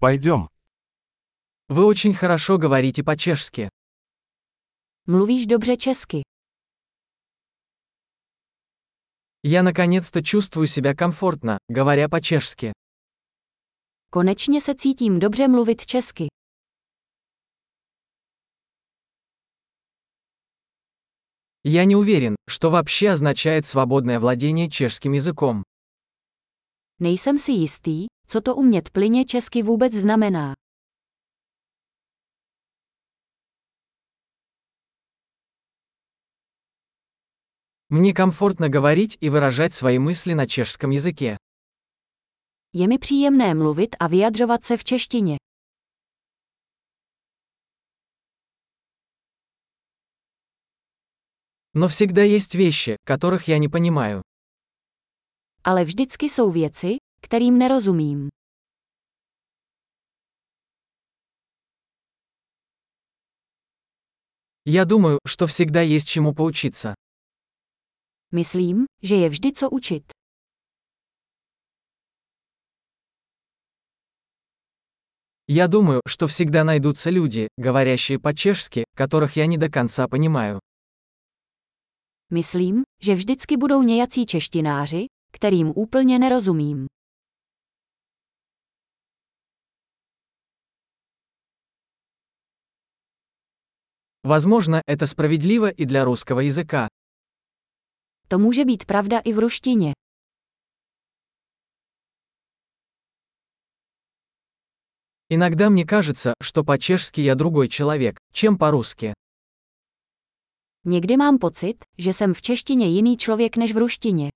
Пойдем. Вы очень хорошо говорите по-чешски. Mluvíš dobře česky. Я наконец-то чувствую себя комфортно, говоря по-чешски. Konečně se cítím dobře mluvit česky. Я не уверен, что вообще означает свободное владение чешским языком. Nejsem si jistý, co to umět plyně česky vůbec znamená. Мне комфортно говорить и выражать свои мысли на чешском языке. Je mi příjemné mluvit a vyjadřovat se v češtině. Но всегда есть вещи, которых я не понимаю. Ale vždycky jsou věci, kterým nerozumím. Я думаю, что всегда есть чему поучиться. Myslím, že je vždy co učit. Я думаю, что всегда найдутся люди, говорящие по-чешски, которых я не до конца понимаю. Myslím, že vždycky budou nějací češtináři, kterým úplně nerozumím. Возможно, это справедливо и для русского языка. To může být pravda i v ruštině. Иногда мне кажется, что по-чешски я другой человек, чем по-русски. Někdy mám pocit, že jsem v češtině jiný člověk než v ruštině.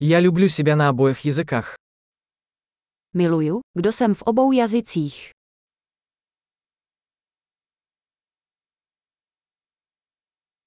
Я люблю себя на обоих языках. Miluju, kdo jsem v obou jazycích.